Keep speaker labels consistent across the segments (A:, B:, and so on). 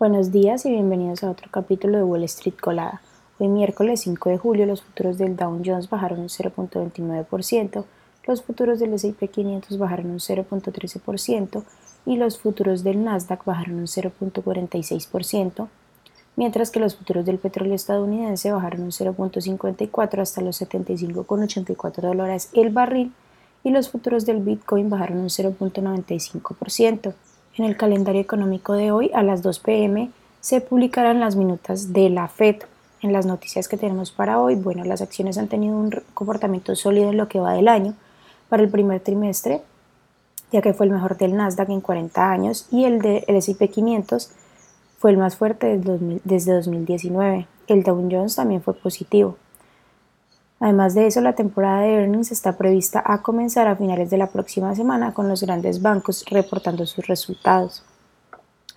A: Buenos días y bienvenidos a otro capítulo de Wall Street Colada. Hoy miércoles 5 de julio los futuros del Dow Jones bajaron un 0.29%, los futuros del S&P 500 bajaron un 0.13% y los futuros del Nasdaq bajaron un 0.46%, mientras que los futuros del petróleo estadounidense bajaron un 0.54 hasta los 75,84 dólares el barril y los futuros del Bitcoin bajaron un 0.95%. En el calendario económico de hoy, a las 2 pm, se publicarán las minutas de la FED. En las noticias que tenemos para hoy, bueno, las acciones han tenido un comportamiento sólido en lo que va del año para el primer trimestre, ya que fue el mejor del Nasdaq en 40 años y el del S&P 500 fue el más fuerte desde 2019. El Dow Jones también fue positivo. Además de eso, la temporada de earnings está prevista a comenzar a finales de la próxima semana con los grandes bancos reportando sus resultados.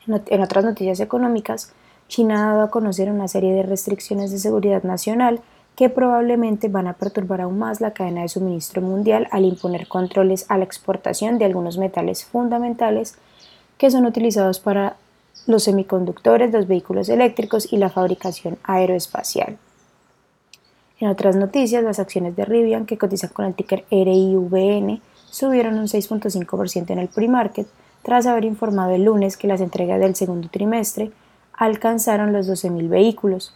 A: En otras noticias económicas, China ha dado a conocer una serie de restricciones de seguridad nacional que probablemente van a perturbar aún más la cadena de suministro mundial al imponer controles a la exportación de algunos metales fundamentales que son utilizados para los semiconductores, los vehículos eléctricos y la fabricación aeroespacial. En otras noticias, las acciones de Rivian, que cotizan con el ticker RIVN, subieron un 6.5% en el pre-market tras haber informado el lunes que las entregas del segundo trimestre alcanzaron los 12.000 vehículos.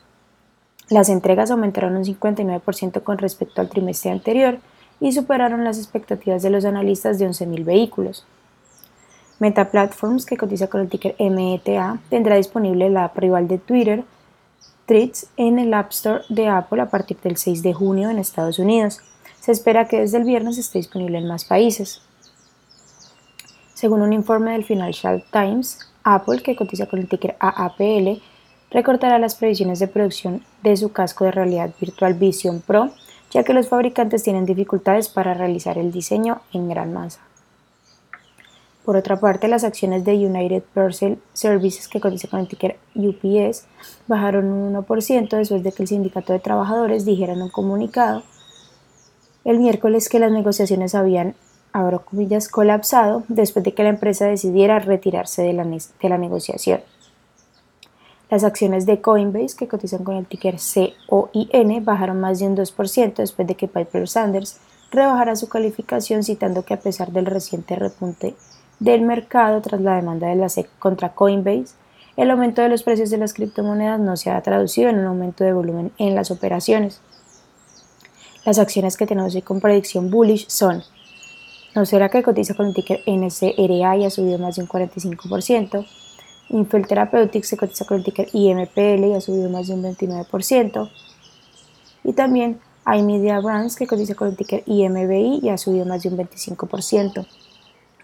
A: Las entregas aumentaron un 59% con respecto al trimestre anterior y superaron las expectativas de los analistas de 11.000 vehículos. Meta Platforms, que cotiza con el ticker META, tendrá disponible la app rival de Twitter, Treats en el App Store de Apple a partir del 6 de junio en Estados Unidos. Se espera que desde el viernes esté disponible en más países. Según un informe del Financial Times, Apple, que cotiza con el ticker AAPL, recortará las previsiones de producción de su casco de realidad virtual Vision Pro, ya que los fabricantes tienen dificultades para realizar el diseño en gran masa. Por otra parte, las acciones de United Parcel Services, que cotiza con el ticker UPS, bajaron un 1% después de que el sindicato de trabajadores dijera en un comunicado el miércoles que las negociaciones habían, colapsado después de que la empresa decidiera retirarse de la, de la negociación. Las acciones de Coinbase, que cotizan con el ticker COIN, bajaron más de un 2% después de que Piper Sanders rebajara su calificación citando que a pesar del reciente repunte del mercado tras la demanda de la SEC contra Coinbase, el aumento de los precios de las criptomonedas no se ha traducido en un aumento de volumen en las operaciones. Las acciones que tenemos hoy con predicción bullish son será que cotiza con el ticker NCRA y ha subido más de un 45%. Infel Therapeutics se cotiza con el ticker IMPL y ha subido más de un 29%. Y también iMedia Brands que cotiza con el ticker IMBI y ha subido más de un 25%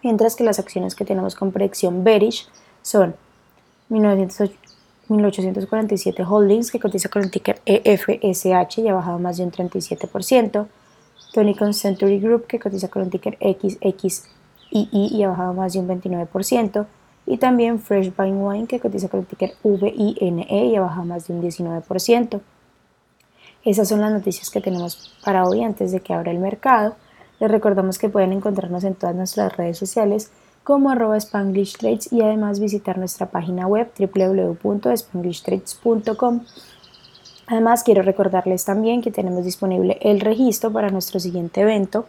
A: mientras que las acciones que tenemos con predicción bearish son 1847 Holdings, que cotiza con el ticker EFSH y ha bajado más de un 37%, Tonicon Century Group, que cotiza con el ticker XXII y ha bajado más de un 29%, y también Fresh Vine Wine, que cotiza con el ticker VINE y ha bajado más de un 19%. Esas son las noticias que tenemos para hoy antes de que abra el mercado. Les recordamos que pueden encontrarnos en todas nuestras redes sociales como arroba Spanglish Trades y además visitar nuestra página web www.spanglishtrades.com. Además, quiero recordarles también que tenemos disponible el registro para nuestro siguiente evento,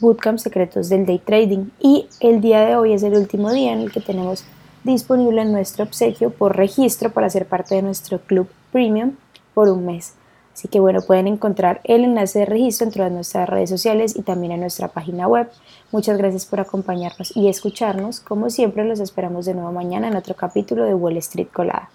A: Bootcamp Secretos del Day Trading. Y el día de hoy es el último día en el que tenemos disponible nuestro obsequio por registro para ser parte de nuestro club premium por un mes. Así que bueno, pueden encontrar el enlace de registro dentro de nuestras redes sociales y también en nuestra página web. Muchas gracias por acompañarnos y escucharnos. Como siempre, los esperamos de nuevo mañana en otro capítulo de Wall Street Colada.